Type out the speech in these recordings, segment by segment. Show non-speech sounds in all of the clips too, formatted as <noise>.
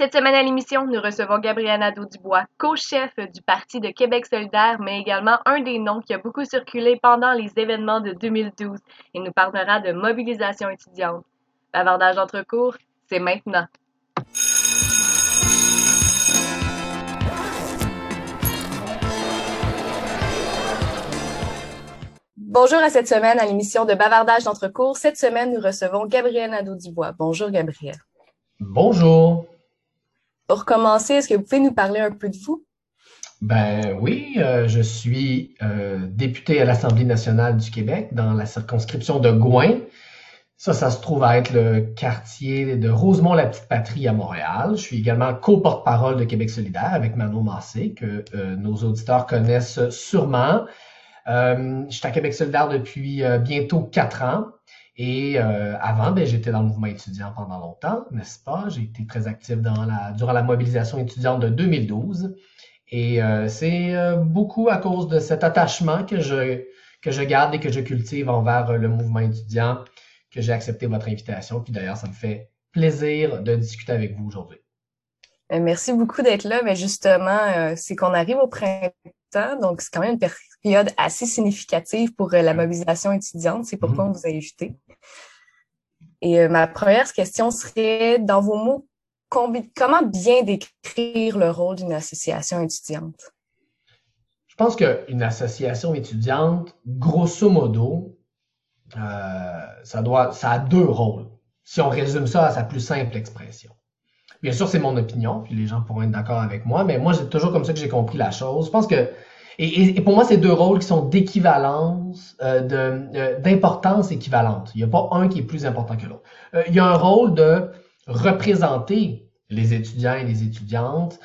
Cette semaine à l'émission, nous recevons Gabriel Nadeau-Dubois, co-chef du Parti de Québec solidaire, mais également un des noms qui a beaucoup circulé pendant les événements de 2012 et nous parlera de mobilisation étudiante. Bavardage entre cours, c'est maintenant. Bonjour à cette semaine à l'émission de Bavardage d'entrecours. Cette semaine, nous recevons Gabriel Nadeau-Dubois. Bonjour Gabriel. Bonjour. Pour commencer, est-ce que vous pouvez nous parler un peu de vous? Ben oui, euh, je suis euh, député à l'Assemblée nationale du Québec dans la circonscription de Gouin. Ça, ça se trouve à être le quartier de Rosemont-la-Petite-Patrie à Montréal. Je suis également co-porte-parole de Québec solidaire avec Manon Massé, que euh, nos auditeurs connaissent sûrement. je suis à Québec solidaire depuis bientôt quatre ans. Et euh, avant, ben, j'étais dans le mouvement étudiant pendant longtemps, n'est-ce pas? J'ai été très actif dans la, durant la mobilisation étudiante de 2012. Et euh, c'est euh, beaucoup à cause de cet attachement que je, que je garde et que je cultive envers le mouvement étudiant que j'ai accepté votre invitation. Puis d'ailleurs, ça me fait plaisir de discuter avec vous aujourd'hui. Merci beaucoup d'être là. Mais justement, c'est qu'on arrive au printemps, donc c'est quand même une période assez significative pour la mobilisation étudiante. C'est pourquoi mm-hmm. on vous a invité. Et euh, ma première question serait, dans vos mots, comment bien décrire le rôle d'une association étudiante? Je pense qu'une association étudiante, grosso modo, euh, ça, doit, ça a deux rôles. Si on résume ça à sa plus simple expression. Bien sûr, c'est mon opinion, puis les gens pourront être d'accord avec moi, mais moi, c'est toujours comme ça que j'ai compris la chose. Je pense que et, pour moi, c'est deux rôles qui sont d'équivalence, euh, euh, d'importance équivalente. Il n'y a pas un qui est plus important que l'autre. Euh, il y a un rôle de représenter les étudiants et les étudiantes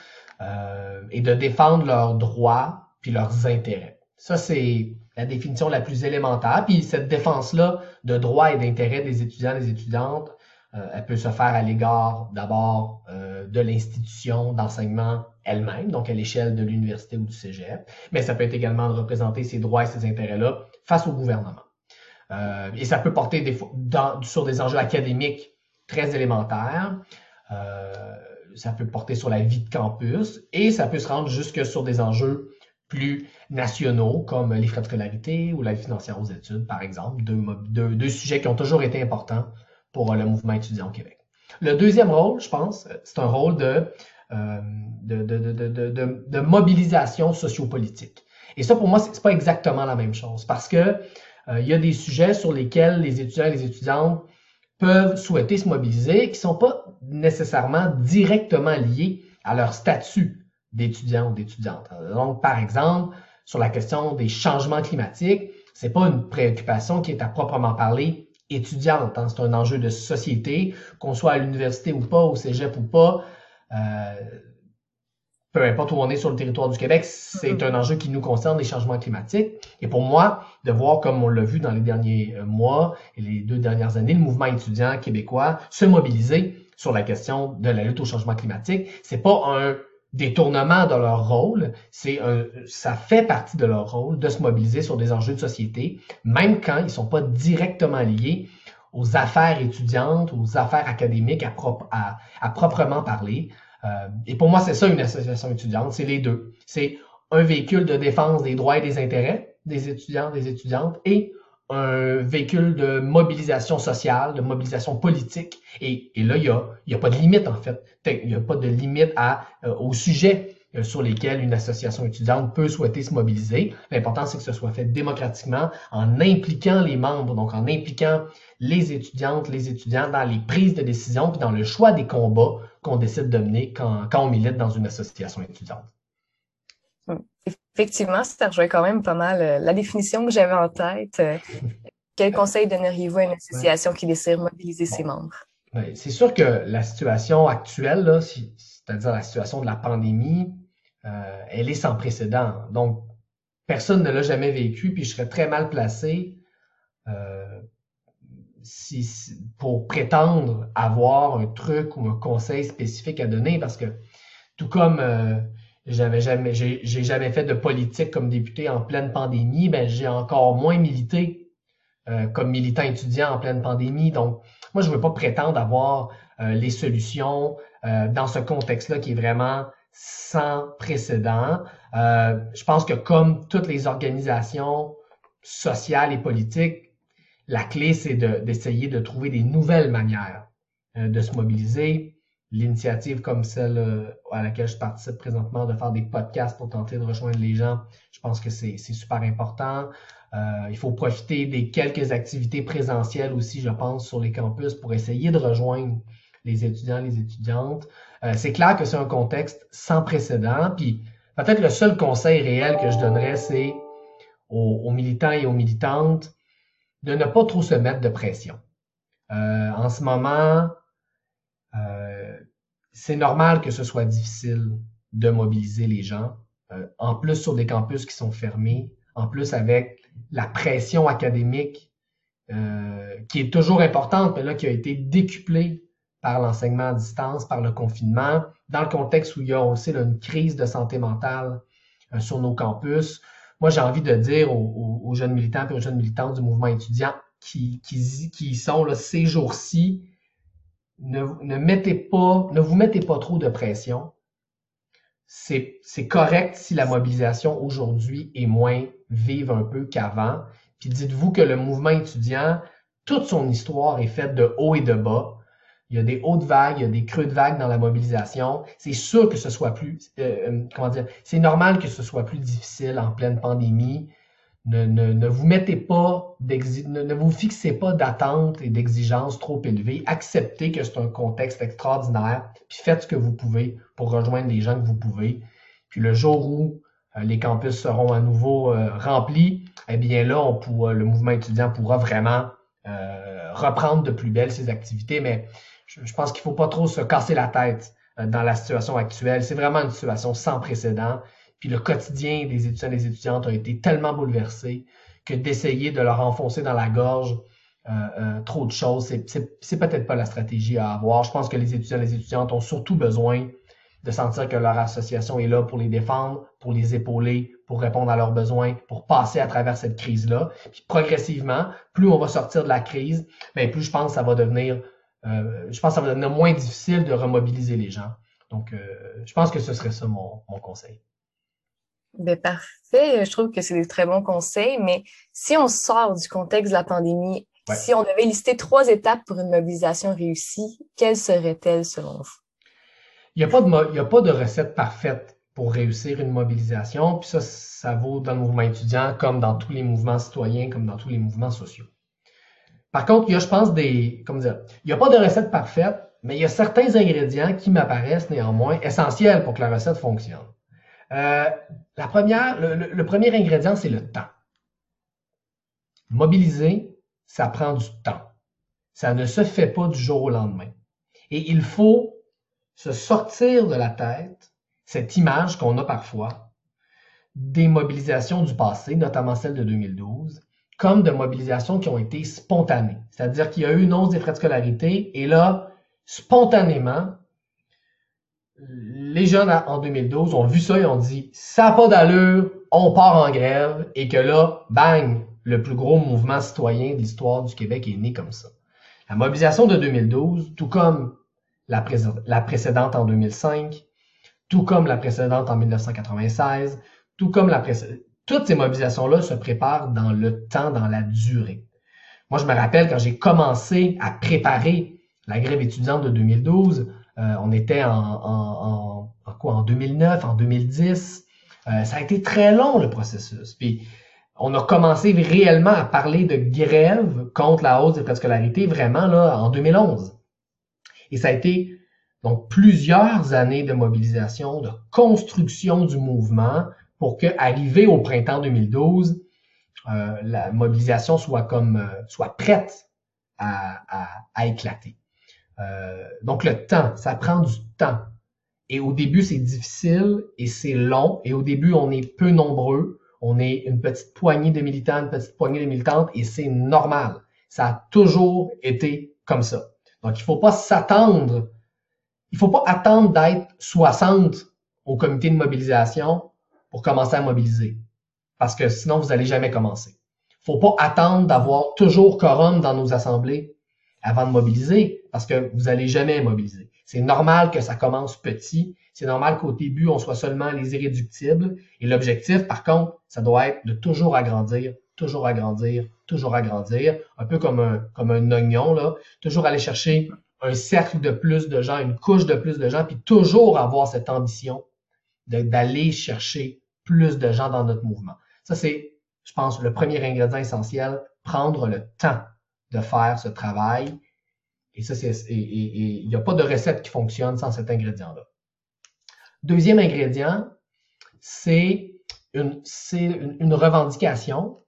et de défendre leurs droits puis leurs intérêts. Ça, c'est la définition la plus élémentaire. Puis cette défense-là de droits et d'intérêts des étudiants et des étudiantes, elle peut se faire à l'égard d'abord de l'institution d'enseignement elle-même, donc à l'échelle de l'université ou du cégep, mais ça peut être également de représenter ses droits et ses intérêts-là face au gouvernement. Euh, et ça peut porter sur des enjeux académiques très élémentaires, euh, ça peut porter sur la vie de campus et ça peut se rendre jusque sur des enjeux plus nationaux comme les frais de scolarité ou la vie financière aux études, par exemple, deux sujets qui ont toujours été importants pour le mouvement étudiant au Québec. Le deuxième rôle, je pense, c'est un rôle de euh, de, de, de, de, mobilisation sociopolitique. Et ça, pour moi, c'est pas exactement la même chose parce que euh, il y a des sujets sur lesquels les étudiants et les étudiantes peuvent souhaiter se mobiliser qui sont pas nécessairement directement liés à leur statut d'étudiant ou d'étudiante. Donc, par exemple, sur la question des changements climatiques, c'est pas une préoccupation qui est à proprement parler étudiante. Hein. C'est un enjeu de société, qu'on soit à l'université ou pas, au cégep ou pas. Euh, peu importe où on est sur le territoire du Québec, c'est mm-hmm. un enjeu qui nous concerne, les changements climatiques. Et pour moi, de voir, comme on l'a vu dans les derniers euh, mois et les deux dernières années, le mouvement étudiant québécois se mobiliser sur la question de la lutte au changement climatique, c'est pas un détournement de leur rôle, c'est un, ça fait partie de leur rôle de se mobiliser sur des enjeux de société, même quand ils sont pas directement liés aux affaires étudiantes, aux affaires académiques à, à, à proprement parler. Euh, et pour moi, c'est ça une association étudiante, c'est les deux. C'est un véhicule de défense des droits et des intérêts des étudiants, des étudiantes, et un véhicule de mobilisation sociale, de mobilisation politique. Et, là, il n'y a, a pas de limite, en fait. Il n'y a pas de limite à, euh, au sujet euh, sur lesquels une association étudiante peut souhaiter se mobiliser. L'important, c'est que ce soit fait démocratiquement, en impliquant les membres, donc en impliquant les étudiantes, les étudiants dans les prises de décision, puis dans le choix des combats qu'on décide de mener quand on milite dans une association étudiante. Effectivement, ça rejoint quand même pas mal euh, la définition que j'avais en tête. Euh, <laughs> quel conseil donneriez-vous à une association qui désire mobiliser ses membres? C'est sûr que la situation actuelle, c'est-à-dire la situation de la pandémie, euh, elle est sans précédent. Donc, personne ne l'a jamais vécu, puis je serais très mal placé euh, si, pour prétendre avoir un truc ou un conseil spécifique à donner, parce que tout comme euh, j'avais jamais, j'ai jamais fait de politique comme député en pleine pandémie, ben j'ai encore moins milité euh, comme militant étudiant en pleine pandémie. Donc, moi, je ne veux pas prétendre avoir euh, les solutions euh, dans ce contexte-là qui est vraiment sans précédent. je pense que comme toutes les organisations sociales et politiques, la clé, c'est d'essayer de, trouver des nouvelles manières de se mobiliser. L'initiative comme celle à laquelle je participe présentement, de faire des podcasts pour tenter de rejoindre les gens, je pense que c'est super important. Euh, il faut profiter des quelques activités présentielles aussi, je pense, sur les campus pour essayer de rejoindre les étudiants, les étudiantes. Euh, c'est clair que c'est un contexte sans précédent. Puis peut-être le seul conseil réel que je donnerais, c'est aux, militants et aux militantes de ne pas trop se mettre de pression. Euh, en ce moment, c'est normal que ce soit difficile de mobiliser les gens. en plus sur des campus qui sont fermés, en plus avec la pression académique euh, qui est toujours importante, mais là qui a été décuplée par l'enseignement à distance, par le confinement, dans le contexte où il y a aussi une crise de santé mentale euh, sur nos campus. Moi, j'ai envie de dire aux, jeunes militants et aux jeunes militantes du mouvement étudiant qui, qui, qui sont là, ces jours-ci, ne, ne, mettez pas, ne vous mettez pas trop de pression. C'est correct si la mobilisation aujourd'hui est moins vivre un peu qu'avant. Puis dites-vous que le mouvement étudiant, toute son histoire est faite de haut et de bas. Il y a des hautes vagues, il y a des creux de vagues dans la mobilisation. C'est sûr que ce soit plus, euh, euh, comment dire, c'est normal que ce soit plus difficile en pleine pandémie. Ne, vous mettez pas, ne, vous fixez pas d'attentes et d'exigences trop élevées. Acceptez que c'est un contexte extraordinaire, puis faites ce que vous pouvez pour rejoindre les gens que vous pouvez. Puis le jour où euh, les campus seront à nouveau euh, remplis, eh bien là, on le mouvement étudiant pourra vraiment euh, reprendre de plus belle ses activités, mais je, pense qu'il ne faut pas trop se casser la tête dans la situation actuelle. C'est vraiment une situation sans précédent. Le quotidien des étudiants et des étudiantes a été tellement bouleversé que d'essayer de leur enfoncer dans la gorge trop de choses, c'est peut-être pas la stratégie à avoir. Je pense que les étudiants et les étudiantes ont surtout besoin de sentir que leur association est là pour les défendre, pour les épauler, pour répondre à leurs besoins, pour passer à travers cette crise-là. Puis progressivement, plus on va sortir de la crise, bien, plus je pense que ça va devenir, euh, je pense que ça va devenir moins difficile de remobiliser les gens. Donc, euh, je pense que ce serait ça mon conseil. Ben, parfait. Je trouve que c'est des très bons conseils, mais si on sort du contexte de la pandémie, si on devait lister trois étapes pour une mobilisation réussie, quelles seraient-elles selon vous? Il n'y a, pas de, a pas de recette parfaite pour réussir une mobilisation. Puis ça, ça vaut dans le mouvement étudiant comme dans tous les mouvements citoyens, comme dans tous les mouvements sociaux. Par contre, il y a, je pense, des. Comment dire, il n'y a pas de recette parfaite, mais il y a certains ingrédients qui m'apparaissent néanmoins essentiels pour que la recette fonctionne. Euh, la première, le premier ingrédient, c'est le temps. Mobiliser, ça prend du temps. Ça ne se fait pas du jour au lendemain. Et il faut se sortir de la tête cette image qu'on a parfois des mobilisations du passé, notamment celle de 2012, comme de mobilisations qui ont été spontanées. C'est-à-dire qu'il y a eu une hausse des frais de scolarité et là, spontanément, les jeunes en 2012 ont vu ça et ont dit ça n'a pas d'allure, on part en grève et que là, bang, le plus gros mouvement citoyen de l'histoire du Québec est né comme ça. La mobilisation de 2012, tout comme la, précédente en 2005, tout comme la précédente en 1996, tout comme la précédente. Toutes ces mobilisations-là se préparent dans le temps, dans la durée. Moi, je me rappelle quand j'ai commencé à préparer la grève étudiante de 2012, euh, on était en, quoi, en 2009, en 2010. Euh, ça a été très long le processus. Puis on a commencé réellement à parler de grève contre la hausse des frais de scolarité vraiment là en 2011. Et ça a été donc plusieurs années de mobilisation, de construction du mouvement pour que, arrivé au printemps 2012, euh, la mobilisation soit comme soit prête à, éclater. Euh, donc le temps, ça prend du temps. Et au début, c'est difficile et c'est long. Et au début, on est peu nombreux. On est une petite poignée de militants, une petite poignée de militantes et c'est normal. Ça a toujours été comme ça. Donc, il ne faut pas s'attendre, il ne faut pas attendre d'être 60 au comité de mobilisation pour commencer à mobiliser. Parce que sinon, vous n'allez jamais commencer. Il faut pas attendre d'avoir toujours quorum dans nos assemblées avant de mobiliser, parce que vous allez jamais mobiliser. C'est normal que ça commence petit. C'est normal qu'au début, on soit seulement les irréductibles. Et l'objectif, par contre, ça doit être de toujours agrandir, toujours agrandir, toujours agrandir. Un peu comme un, comme un oignon, là. Toujours aller chercher un cercle de plus de gens, une couche de plus de gens, puis toujours avoir cette ambition d'aller chercher plus de gens dans notre mouvement. Ça, c'est, je pense, le premier ingrédient essentiel, prendre le temps de faire ce travail et ça, c'est, il n'y a pas de recette qui fonctionne sans cet ingrédient-là. Deuxième ingrédient, c'est une, une, une, revendication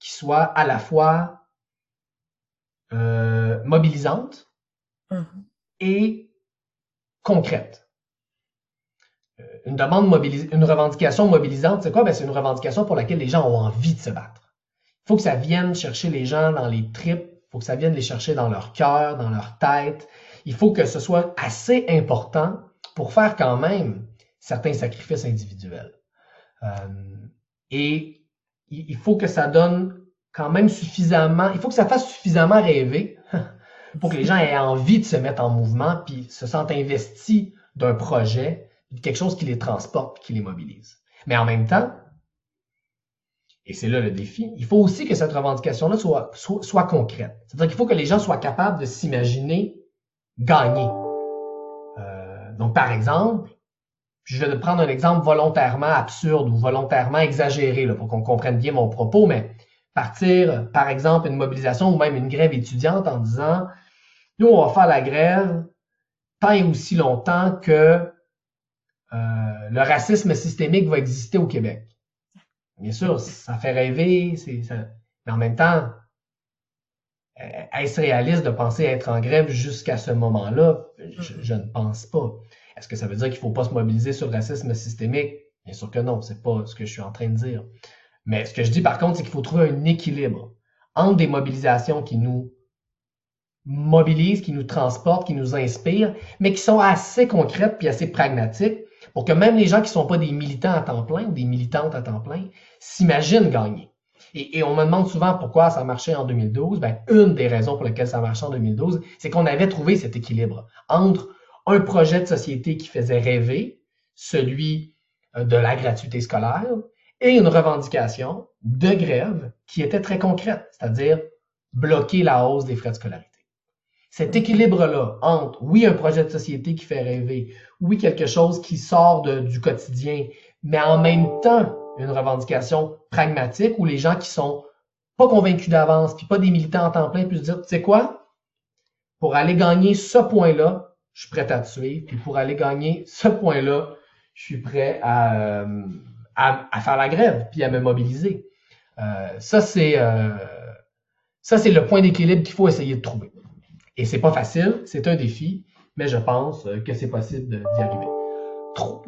qui soit à la fois euh, mobilisante mm-hmm. et concrète. Euh, une demande mobilis une revendication mobilisante, c'est quoi? Ben, c'est une revendication pour laquelle les gens ont envie de se battre. Faut que ça vienne chercher les gens dans les tripes faut que ça vienne les chercher dans leur cœur, dans leur tête. Il faut que ce soit assez important pour faire quand même certains sacrifices individuels. Euh, et il faut que ça donne quand même suffisamment, il faut que ça fasse suffisamment rêver <laughs> pour que les gens aient envie de se mettre en mouvement puis se sentent investis d'un projet, quelque chose qui les transporte, qui les mobilise. Mais en même temps, et c'est là le défi. Il faut aussi que cette revendication-là soit, soit, concrète. C'est-à-dire qu'il faut que les gens soient capables de s'imaginer gagner. Euh, donc, par exemple, je vais prendre un exemple volontairement absurde ou volontairement exagéré là, pour qu'on comprenne bien mon propos, mais partir, par exemple, une mobilisation ou même une grève étudiante en disant, nous, on va faire la grève tant et aussi longtemps que euh, le racisme systémique va exister au Québec. Bien sûr, ça fait rêver, mais en même temps, euh, est-ce réaliste de penser être en grève jusqu'à ce moment-là? Je, ne pense pas. Est-ce que ça veut dire qu'il ne faut pas se mobiliser sur le racisme systémique? Bien sûr que non, c'est pas ce que je suis en train de dire. Mais ce que je dis par contre, c'est qu'il faut trouver un équilibre entre des mobilisations qui nous mobilisent, qui nous transportent, qui nous inspirent, mais qui sont assez concrètes puis assez pragmatiques pour que même les gens qui ne sont pas des militants à temps plein des militantes à temps plein s'imaginent gagner. Et, on me demande souvent pourquoi ça marchait en 2012. Ben, une des raisons pour lesquelles ça marchait en 2012, c'est qu'on avait trouvé cet équilibre entre un projet de société qui faisait rêver, celui euh, de la gratuité scolaire, et une revendication de grève qui était très concrète, c'est-à-dire bloquer la hausse des frais de scolarité. Cet équilibre-là entre, oui, un projet de société qui fait rêver, oui, quelque chose qui sort du quotidien, mais en même temps, une revendication pragmatique où les gens qui sont pas convaincus d'avance, puis pas des militants en temps plein, puissent dire, tu sais quoi, pour aller gagner ce point-là, je suis prêt à te suivre, puis pour aller gagner ce point-là, je suis prêt à, euh, à, faire la grève, puis à me mobiliser. Euh, ça, c'est euh, ça, c'est le point d'équilibre qu'il faut essayer de trouver. Et c'est pas facile, c'est un défi, mais je pense euh, que c'est possible d'y arriver.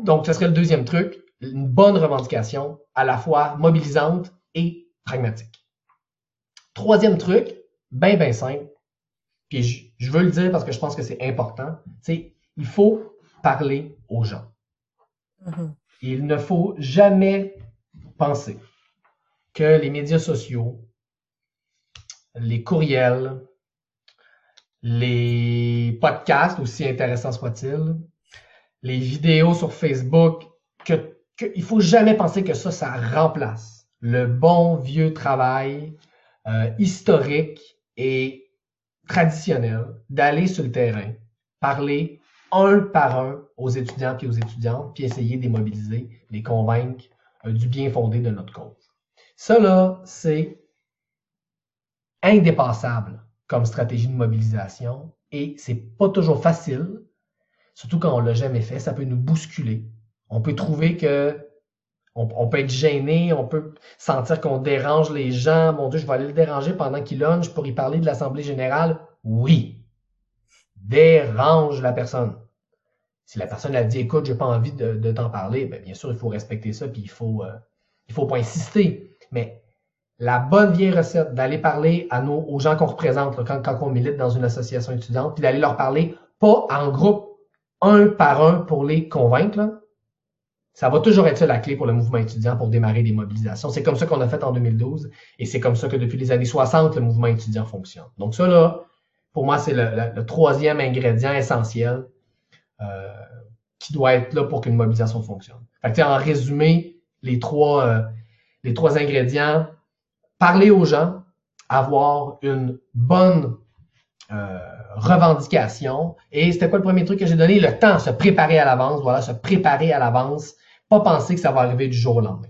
Donc, ce serait le deuxième truc, une bonne revendication, à la fois mobilisante et pragmatique. Troisième truc, bien, bien simple, puis je, veux le dire parce que je pense que c'est important, c'est il faut parler aux gens. Mm-hmm. Il ne faut jamais penser que les médias sociaux, les courriels, les podcasts, aussi intéressants soient-ils, les vidéos sur Facebook, que, que, il faut jamais penser que ça, ça remplace le bon vieux travail euh, historique et traditionnel d'aller sur le terrain, parler un par un aux étudiants et aux étudiantes, puis essayer de les mobiliser, les convaincre euh, du bien fondé de notre cause. Ça, c'est indépassable comme stratégie de mobilisation et c'est pas toujours facile, surtout quand on l'a jamais fait, ça peut nous bousculer. On peut trouver que on, peut être gêné, on peut sentir qu'on dérange les gens. Mon Dieu, je vais aller le déranger pendant qu'il lunge pour y parler de l'Assemblée générale. Oui. Dérange la personne. Si la personne a dit écoute, j'ai pas envie de, t'en parler, bien, bien sûr, il faut respecter ça, puis il faut, euh, il faut pas insister. Mais la bonne vieille recette d'aller parler à nos, aux gens qu'on représente quand, on milite dans une association étudiante, puis d'aller leur parler pas en groupe, un par un pour les convaincre. Ça va toujours être ça la clé pour le mouvement étudiant pour démarrer des mobilisations. C'est comme ça qu'on a fait en 2012 et c'est comme ça que depuis les années 60, le mouvement étudiant fonctionne. Donc ça, là, pour moi, c'est le, troisième ingrédient essentiel euh, qui doit être là pour qu'une mobilisation fonctionne. En résumé, les trois, euh, les trois ingrédients, parler aux gens, avoir une bonne euh, revendication. Et c'était quoi le premier truc que j'ai donné? Le temps, se préparer à l'avance. Voilà, se préparer à l'avance pas penser que ça va arriver du jour au lendemain.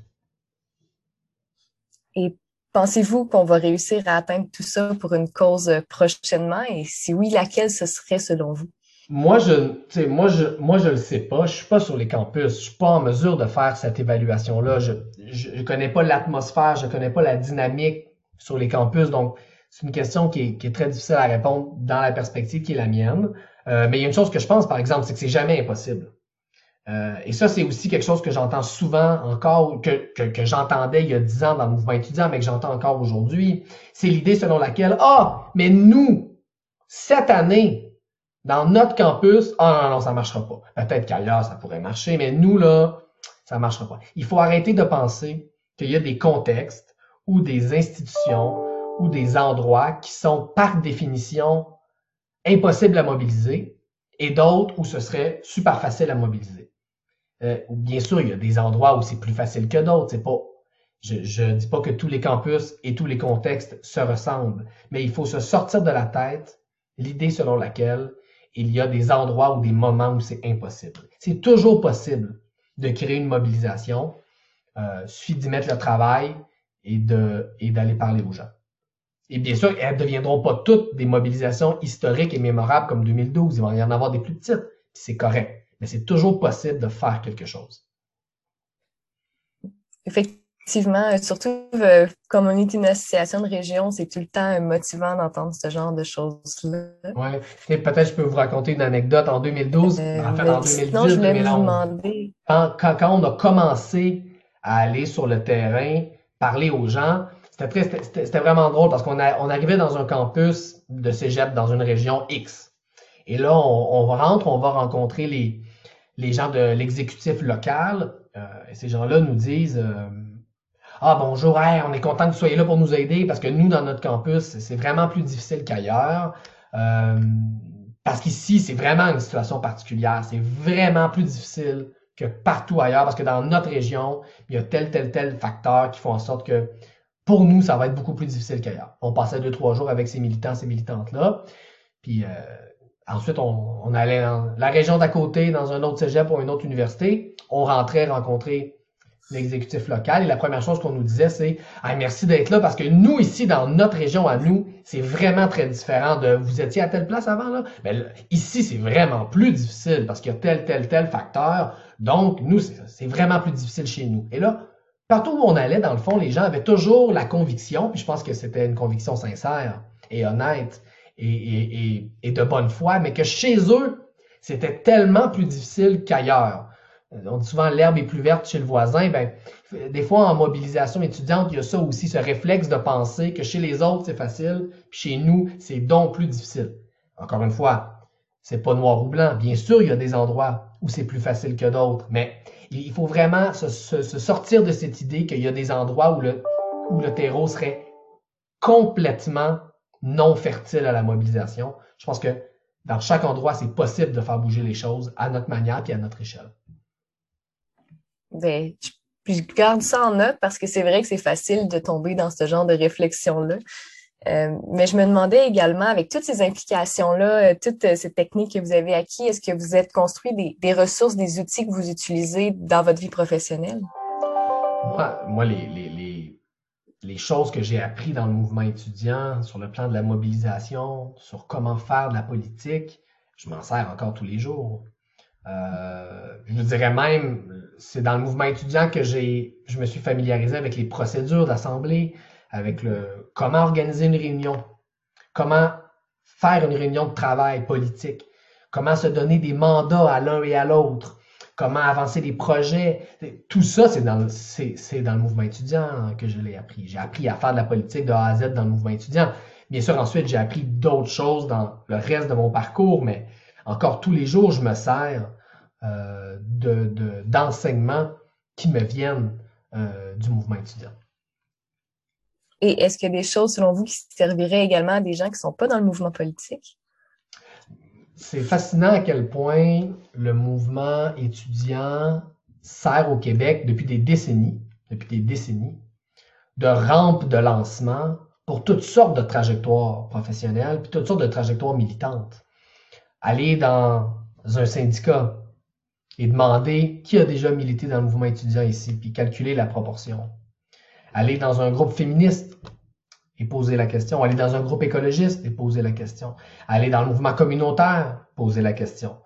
Et pensez-vous qu'on va réussir à atteindre tout ça pour une cause prochainement? Et si oui, laquelle ce serait selon vous? Moi, je, moi, je, moi, je le sais pas. Je suis pas sur les campus. Je suis pas en mesure de faire cette évaluation-là. Je, je, connais pas l'atmosphère, je connais pas la dynamique sur les campus. Donc, c'est une question qui est, qui est, très difficile à répondre dans la perspective qui est la mienne. Euh, mais il y a une chose que je pense, par exemple, c'est que c'est jamais impossible. Euh, et ça, c'est aussi quelque chose que j'entends souvent encore, que, que, j'entendais il y a dix ans dans le mouvement étudiant, mais que j'entends encore aujourd'hui. C'est l'idée selon laquelle, ah, mais nous, cette année, dans notre campus, ah non, non, ça marchera pas. Peut-être qu'ailleurs, ça pourrait marcher, mais nous, là, ça marchera pas. Il faut arrêter de penser qu'il y a des contextes ou des institutions ou des endroits qui sont par définition impossibles à mobiliser et d'autres où ce serait super facile à mobiliser. Euh, bien sûr, il y a des endroits où c'est plus facile que d'autres. C'est pas, je ne dis pas que tous les campus et tous les contextes se ressemblent, mais il faut se sortir de la tête l'idée selon laquelle il y a des endroits ou des moments où c'est impossible. C'est toujours possible de créer une mobilisation. Euh, suffit d'y mettre le travail et d'aller parler aux gens. Et bien sûr, elles ne deviendront pas toutes des mobilisations historiques et mémorables comme 2012. Il va y en avoir des plus petites. C'est correct mais c'est toujours possible de faire quelque chose. Euh, surtout euh, comme on est une association de région, c'est tout le temps motivant d'entendre ce genre de choses-là. Oui, et peut-être je peux vous raconter une anecdote en 2012, euh, en fait en 2010, 2011. Quand, quand, quand, on a commencé à aller sur le terrain, parler aux gens, c'était vraiment drôle parce qu'on on arrivait dans un campus de cégep dans une région X. Et là, on, on rentre, on va rencontrer les, les gens de l'exécutif local, euh, et ces gens-là nous disent euh, Ah bonjour, on est content que vous soyez là pour nous aider parce que nous, dans notre campus, c'est vraiment plus difficile qu'ailleurs. Euh, parce qu'ici, c'est vraiment une situation particulière. C'est vraiment plus difficile que partout ailleurs parce que dans notre région, il y a tel, tel, tel facteur qui font en sorte que pour nous, ça va être beaucoup plus difficile qu'ailleurs. On passait deux, trois jours avec ces militants, ces militantes-là. Puis euh, Ensuite, on, allait dans la région d'à côté, dans un autre cégep ou une autre université. On rentrait rencontrer l'exécutif local et la première chose qu'on nous disait, c'est ah, merci d'être là parce que nous, ici, dans notre région à nous, c'est vraiment très différent de vous étiez à telle place avant, là. Mais ici, c'est vraiment plus difficile parce qu'il y a tel, tel, tel facteur. Donc, nous, c'est vraiment plus difficile chez nous. Et là, partout où on allait, dans le fond, les gens avaient toujours la conviction, puis je pense que c'était une conviction sincère et honnête, et, de bonne foi, mais que chez eux, c'était tellement plus difficile qu'ailleurs. Euh, on dit souvent l'herbe est plus verte chez le voisin. Ben, des fois, en mobilisation étudiante, il y a ça aussi, ce réflexe de penser que chez les autres, c'est facile, puis chez nous, c'est donc plus difficile. Encore une fois, c'est pas noir ou blanc. Bien sûr, il y a des endroits où c'est plus facile que d'autres, mais il faut vraiment se, sortir de cette idée qu'il y a des endroits où le, où le terreau serait complètement non fertile à la mobilisation. Je pense que dans chaque endroit, c'est possible de faire bouger les choses à notre manière et à notre échelle. Ben, je garde ça en note parce que c'est vrai que c'est facile de tomber dans ce genre de réflexion-là. Euh, mais je me demandais également, avec toutes ces implications-là, euh, toutes euh, ces techniques que vous avez acquis, est-ce que vous êtes construit des, ressources, des outils que vous utilisez dans votre vie professionnelle? Moi, les, les choses que j'ai appris dans le mouvement étudiant, sur le plan de la mobilisation, sur comment faire de la politique, je m'en sers encore tous les jours. Euh, je dirais même, c'est dans le mouvement étudiant que j'ai, je me suis familiarisé avec les procédures d'assemblée, avec le comment organiser une réunion, comment faire une réunion de travail politique, comment se donner des mandats à l'un et à l'autre, comment avancer des projets. Tout ça, c'est dans, c'est, dans le mouvement étudiant que je l'ai appris. J'ai appris à faire de la politique de A à Z dans le mouvement étudiant. Bien sûr, ensuite, j'ai appris d'autres choses dans le reste de mon parcours, mais encore tous les jours, je me sers euh, d'enseignement qui me viennent euh, du mouvement étudiant. Et est-ce qu'il y a des choses, selon vous, qui serviraient également à des gens qui ne sont pas dans le mouvement politique? C'est fascinant à quel point le mouvement étudiant sert au Québec depuis des décennies, depuis des décennies, de rampe de lancement pour toutes sortes de trajectoires professionnelles, puis toutes sortes de trajectoires militantes. Aller dans un syndicat et demander qui a déjà milité dans le mouvement étudiant ici, puis calculer la proportion. Aller dans un groupe féministe et poser la question. Aller dans un groupe écologiste et poser la question. Aller dans le mouvement communautaire, poser la question.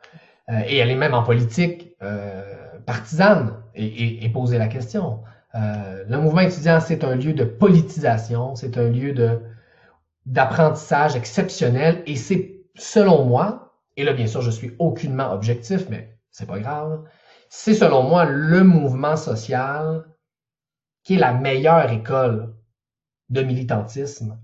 Euh, et aller même en politique euh, partisane et, poser la question. Euh, le mouvement étudiant, c'est un lieu de politisation, c'est un lieu de d'apprentissage exceptionnel et c'est, selon moi, et là bien sûr je suis aucunement objectif, mais c'est pas grave, c'est selon moi le mouvement social qui est la meilleure école de militantisme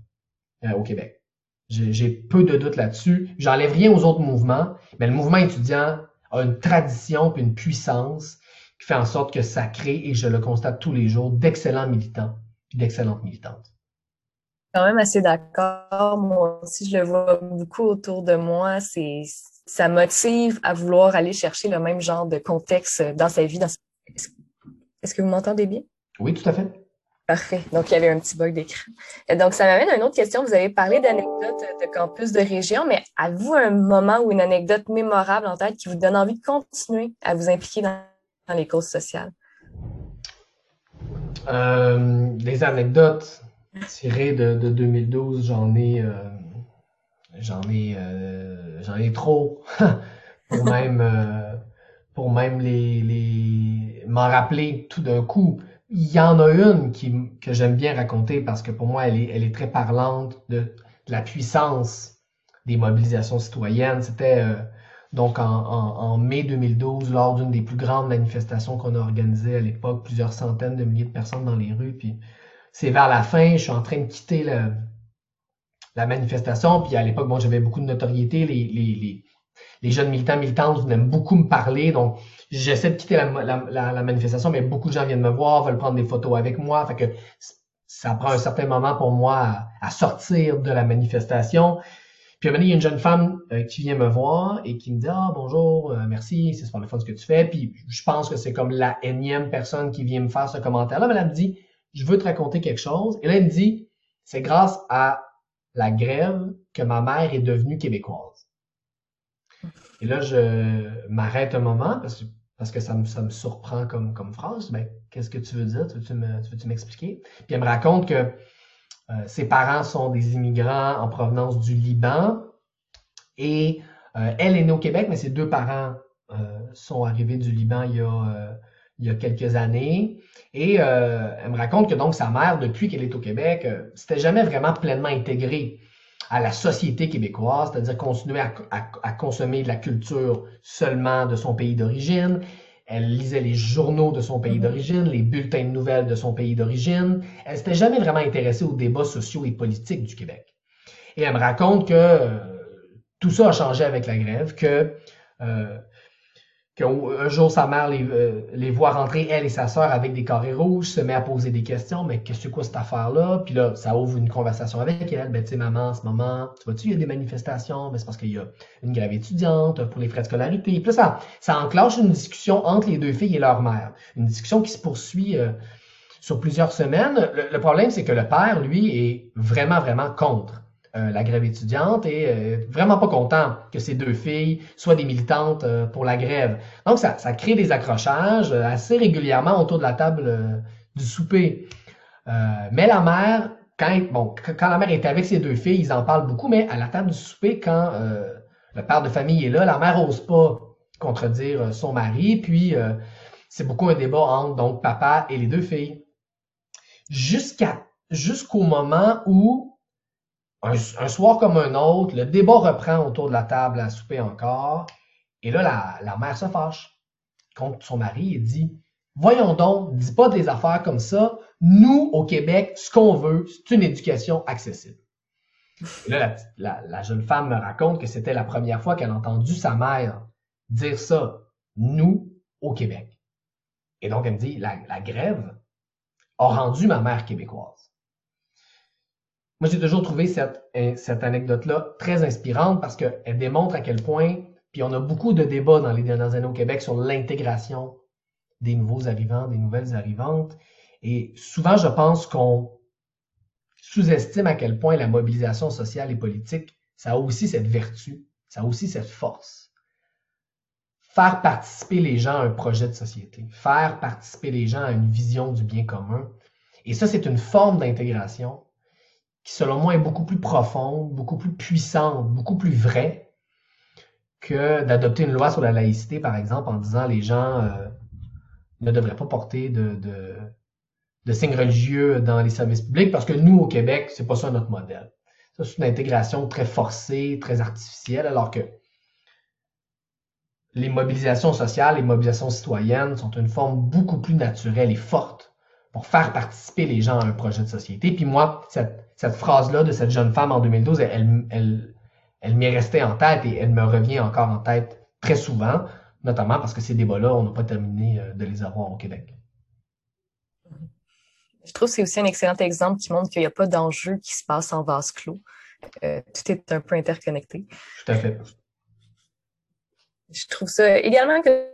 euh, au Québec. J'ai peu de doutes là-dessus. J'enlève rien aux autres mouvements, mais le mouvement étudiant a une tradition et une puissance qui fait en sorte que ça crée, et je le constate tous les jours, d'excellents militants et d'excellentes militantes. Quand même assez d'accord. Moi aussi, je le vois beaucoup autour de moi. C'est ça motive à vouloir aller chercher le même genre de contexte dans sa vie. Dans Est-ce que vous m'entendez bien? Oui, tout à fait. Parfait. Donc, il y avait un petit bug d'écran. Donc, ça m'amène à une autre question. Vous avez parlé d'anecdotes de campus de région, mais avez-vous un moment ou une anecdote mémorable en tête qui vous donne envie de continuer à vous impliquer dans, les causes sociales? Euh, des anecdotes tirées de, 2012, j'en ai, euh, j'en ai, euh, j'en ai trop <laughs> pour même, pour même les, les m'en rappeler tout d'un coup. Il y en a une qui, que j'aime bien raconter parce que pour moi, elle est, elle est très parlante de, la puissance des mobilisations citoyennes. C'était euh, donc en, en, mai 2012, lors d'une des plus grandes manifestations qu'on a organisées à l'époque, plusieurs centaines de milliers de personnes dans les rues. Puis c'est vers la fin, je suis en train de quitter le, la manifestation. Puis à l'époque, bon, j'avais beaucoup de notoriété. Les, les, les, les jeunes militants, militantes venaient beaucoup me parler. Donc, j'essaie de quitter la, manifestation, mais beaucoup de gens viennent me voir, veulent prendre des photos avec moi. Fait que ça prend un certain moment pour moi à, sortir de la manifestation. Puis à un moment il y a une jeune femme euh, qui vient me voir et qui me dit Ah bonjour, euh, merci, c'est super le fun ce que tu fais. Puis je pense que c'est comme la énième personne qui vient me faire ce commentaire-là. Mais elle me dit Je veux te raconter quelque chose. Et là, elle me dit C'est grâce à la grève que ma mère est devenue québécoise. Et là, je m'arrête un moment parce que ça me surprend comme, comme phrase. Ben, qu'est-ce que tu veux dire? Tu veux-tu m'expliquer? Puis elle me raconte que euh, ses parents sont des immigrants en provenance du Liban et euh, elle est née au Québec, mais ses deux parents euh, sont arrivés du Liban il y a, il y a quelques années. Et elle me raconte que donc sa mère, depuis qu'elle est au Québec, c'était jamais vraiment pleinement intégrée à la société québécoise, c'est-à-dire continuer à, consommer de la culture seulement de son pays d'origine. Elle lisait les journaux de son pays mm-hmm. d'origine, les bulletins de nouvelles de son pays d'origine. Elle s'était jamais vraiment intéressée aux débats sociaux et politiques du Québec. Et elle me raconte que euh, tout ça a changé avec la grève, que euh, qu'un jour sa mère les, euh, les, voit rentrer, elle et sa sœur, avec des carrés rouges, se met à poser des questions, mais qu'est-ce que c'est quoi cette affaire-là? Puis là, ça ouvre une conversation avec elle. Ben, tu sais, maman, en ce moment, tu vois-tu, il y a des manifestations, mais c'est parce qu'il y a une grève étudiante pour les frais de scolarité. Puis là, ça, ça enclenche une discussion entre les deux filles et leur mère. Une discussion qui se poursuit euh, sur plusieurs semaines. le problème, c'est que le père, lui, est vraiment, vraiment contre. Euh, la grève étudiante et euh, vraiment pas content que ces deux filles soient des militantes euh, pour la grève. Donc, ça, crée des accrochages assez régulièrement autour de la table du souper. mais la mère, quand la mère est avec ses deux filles, ils en parlent beaucoup, mais à la table du souper, quand le père de famille est là, la mère n'ose pas contredire son mari, puis c'est beaucoup un débat entre donc papa et les deux filles. Jusqu'à jusqu'au moment où un, soir comme un autre, le débat reprend autour de la table à souper encore. Et là, la, mère se fâche contre son mari et dit Voyons donc, dis pas des affaires comme ça. Nous, au Québec, ce qu'on veut, c'est une éducation accessible. Et là, la, la, jeune femme me raconte que c'était la première fois qu'elle a entendu sa mère dire ça. nous, au Québec. Et donc, elle me dit, la, grève a rendu ma mère québécoise. Moi, j'ai toujours trouvé cette, cette anecdote-là très inspirante parce qu'elle démontre à quel point, puis on a beaucoup de débats dans les dernières années au Québec sur l'intégration des nouveaux arrivants, des nouvelles arrivantes. Et souvent, je pense qu'on sous-estime à quel point la mobilisation sociale et politique, ça a aussi cette vertu, ça a aussi cette force. Faire participer les gens à un projet de société, faire participer les gens à une vision du bien commun. Et ça, c'est une forme d'intégration qui, selon moi, est beaucoup plus profonde, beaucoup plus puissante, beaucoup plus vraie que d'adopter une loi sur la laïcité, par exemple, en disant les gens euh, ne devraient pas porter de, de signes religieux dans les services publics parce que nous, au Québec, c'est pas ça notre modèle. Ça, c'est une intégration très forcée, très artificielle, alors que les mobilisations sociales, les mobilisations citoyennes sont une forme beaucoup plus naturelle et forte pour faire participer les gens à un projet de société. Puis moi, cette, phrase-là de cette jeune femme en 2012, elle, elle, elle m'est restée en tête et elle me revient encore en tête très souvent, notamment parce que ces débats-là, on n'a pas terminé euh, de les avoir au Québec. Je trouve que c'est aussi un excellent exemple qui montre qu'il n'y a pas d'enjeu qui se passe en vase clos. Euh, tout est un peu interconnecté. Tout à fait. Je trouve ça également que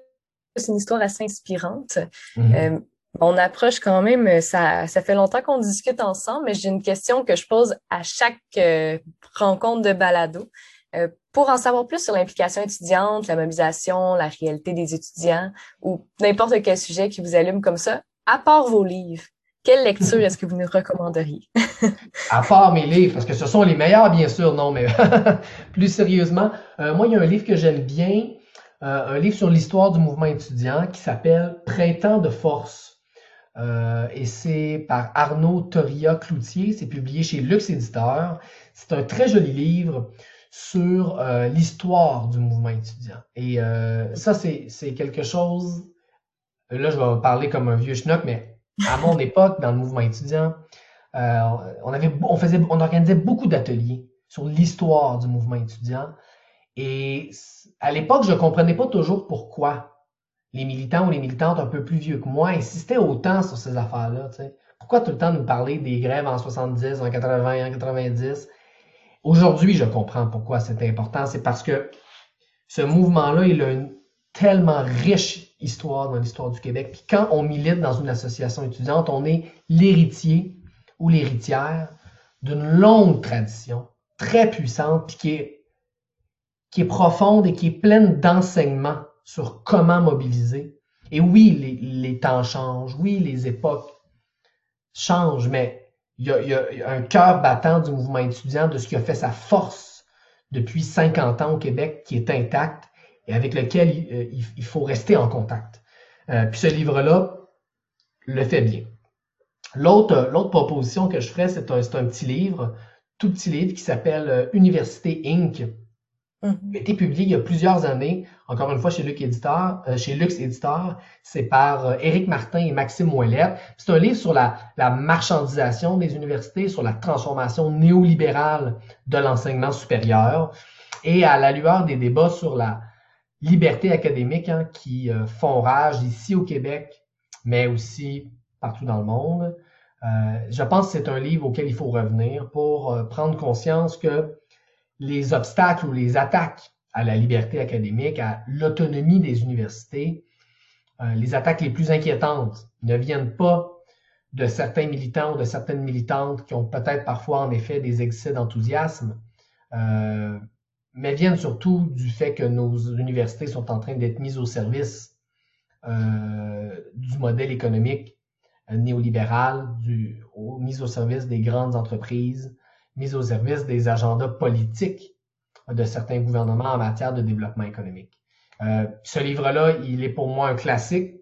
c'est une histoire assez inspirante. Mm-hmm. Euh, on approche quand même, ça, ça fait longtemps qu'on discute ensemble, mais j'ai une question que je pose à chaque euh, rencontre de balado. pour en savoir plus sur l'implication étudiante, la mobilisation, la réalité des étudiants ou n'importe quel sujet qui vous allume comme ça, à part vos livres, quelle lecture <laughs> est-ce que vous nous recommanderiez? à part mes livres, parce que ce sont les meilleurs, bien sûr, non, mais <laughs> plus sérieusement, euh, moi, il y a un livre que j'aime bien, euh, un livre sur l'histoire du mouvement étudiant qui s'appelle Printemps de force. Euh, et c'est par Arnaud Toria Cloutier, c'est publié chez Lux Éditeur. C'est un très joli livre sur l'histoire du mouvement étudiant. Et ça, c'est quelque chose, là, je vais parler comme un vieux schnock, mais à mon époque, dans le mouvement étudiant, euh, on, avait, on, faisait, on organisait beaucoup d'ateliers sur l'histoire du mouvement étudiant. Et à l'époque, je ne comprenais pas toujours pourquoi les militants ou les militantes un peu plus vieux que moi insistaient autant sur ces affaires-là. Pourquoi tout le temps nous parler des grèves en 70, en 80, en 90? Aujourd'hui, je comprends pourquoi c'est important. C'est parce que ce mouvement-là, il a une tellement riche histoire dans l'histoire du Québec. Puis quand on milite dans une association étudiante, on est l'héritier ou l'héritière d'une longue tradition très puissante, puis qui est, qui est profonde et qui est pleine d'enseignements sur comment mobiliser. Et oui, les, les, temps changent, oui, les époques changent, mais il y a, il y a un cœur battant du mouvement étudiant, de ce qui a fait sa force depuis 50 ans au Québec, qui est intact et avec lequel euh, il, faut rester en contact. Euh, puis ce livre-là le fait bien. L'autre, l'autre proposition que je ferais, c'est un, un, petit livre, tout petit livre qui s'appelle euh, Université Inc. Il a été publié il y a plusieurs années, encore une fois chez Lux Éditeur, chez Lux Éditeur, c'est par Éric Martin et Maxime Ouellette. C'est un livre sur la, marchandisation des universités, sur la transformation néolibérale de l'enseignement supérieur et à la lueur des débats sur la, liberté académique hein, qui euh, font rage ici au Québec, mais aussi partout dans le monde. Euh, je pense que c'est un livre auquel il faut revenir pour euh, prendre conscience que les obstacles ou les attaques à la liberté académique, à l'autonomie des universités, les attaques les plus inquiétantes ne viennent pas de certains militants ou de certaines militantes qui ont peut-être parfois en effet des excès d'enthousiasme, mais viennent surtout du fait que nos universités sont en train d'être mises au service euh, du modèle économique euh, néolibéral, du, mises au service des grandes entreprises, mises au service des agendas politiques de certains gouvernements en matière de développement économique. Euh, ce livre-là, il est pour moi un classique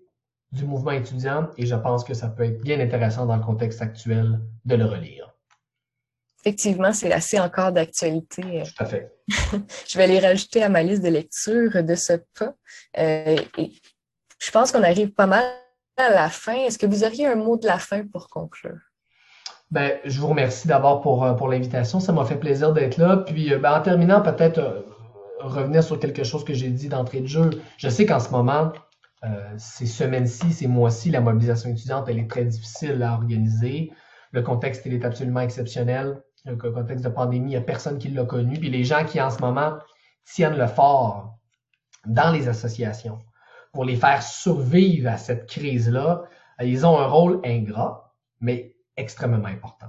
du mouvement étudiant et je pense que ça peut être bien intéressant dans le contexte actuel de le relire effectivement, c'est assez encore d'actualité. Tout à fait. <laughs> je vais les rajouter à ma liste de lecture de ce pas. Euh, et je pense qu'on arrive pas mal à la fin. Est-ce que vous auriez un mot de la fin pour conclure? Ben, je vous remercie d'abord pour, euh, pour l'invitation. Ça m'a fait plaisir d'être là. Puis, euh, ben, en terminant, peut-être revenir sur quelque chose que j'ai dit d'entrée de jeu. Je sais qu'en ce moment, euh, ces semaines-ci, ces mois-ci, la mobilisation étudiante, elle est très difficile à organiser. Le contexte, il est absolument exceptionnel. Le contexte de pandémie, il n'y a personne qui l'a connu. Puis les gens qui, en ce moment, tiennent le fort dans les associations pour les faire survivre à cette crise-là, ils ont un rôle ingrat, mais extrêmement important.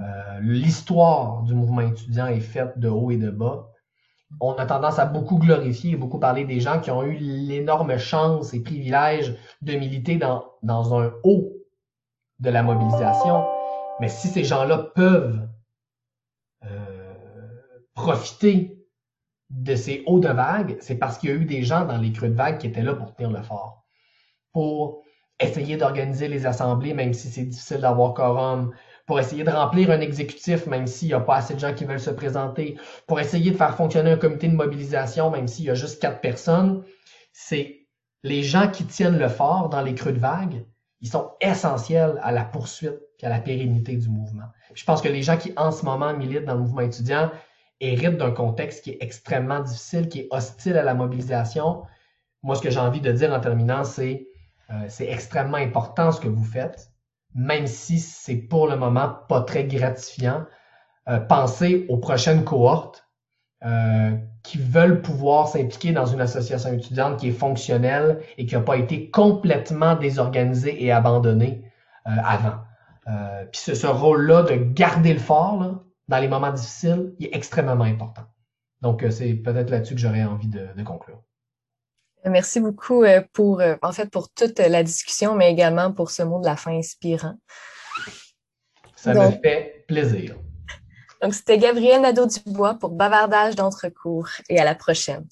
Euh, l'histoire du mouvement étudiant est faite de haut et de bas. On a tendance à beaucoup glorifier et beaucoup parler des gens qui ont eu l'énorme chance et privilège de militer dans, dans un haut de la mobilisation. Mais si ces gens-là peuvent euh, profiter de ces hauts de vague, c'est parce qu'il y a eu des gens dans les creux de vague qui étaient là pour tenir le fort. Pour essayer d'organiser les assemblées, même si c'est difficile d'avoir quorum, pour essayer de remplir un exécutif, même s'il n'y a pas assez de gens qui veulent se présenter, pour essayer de faire fonctionner un comité de mobilisation, même s'il y a juste quatre personnes, c'est les gens qui tiennent le fort dans les creux de vague, ils sont essentiels à la poursuite et à la pérennité du mouvement. je pense que les gens qui en ce moment militent dans le mouvement étudiant héritent d'un contexte qui est extrêmement difficile, qui est hostile à la mobilisation. Moi, ce que j'ai envie de dire en terminant, c'est euh, c'est extrêmement important ce que vous faites, même si c'est pour le moment pas très gratifiant. Euh, pensez aux prochaines cohortes euh, qui veulent pouvoir s'impliquer dans une association étudiante qui est fonctionnelle et qui n'a pas été complètement désorganisée et abandonnée avant. Puis ce, ce rôle-là de garder le fort dans les moments difficiles il est extrêmement important. Donc c'est peut-être là-dessus que j'aurais envie de conclure. Merci beaucoup euh, pour, euh, en fait, pour toute la discussion, mais également pour ce mot de la fin inspirant. Ça me fait plaisir. <laughs> Donc, c'était Gabrielle Nadeau-Dubois pour Bavardage d'entrecours et à la prochaine.